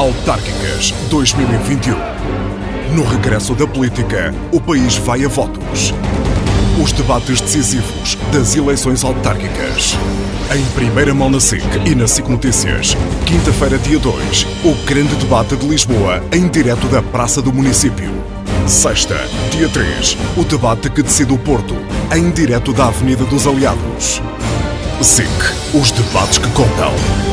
Autárquicas 2021. No regresso da política, o país vai a votos. Os debates decisivos das eleições autárquicas. Em primeira mão na SIC e na SIC Notícias. Quinta-feira, dia 2, o grande debate de Lisboa em direto da Praça do Município. Sexta, dia 3, o debate que decide o Porto, em direto da Avenida dos Aliados. SIC, os debates que contam.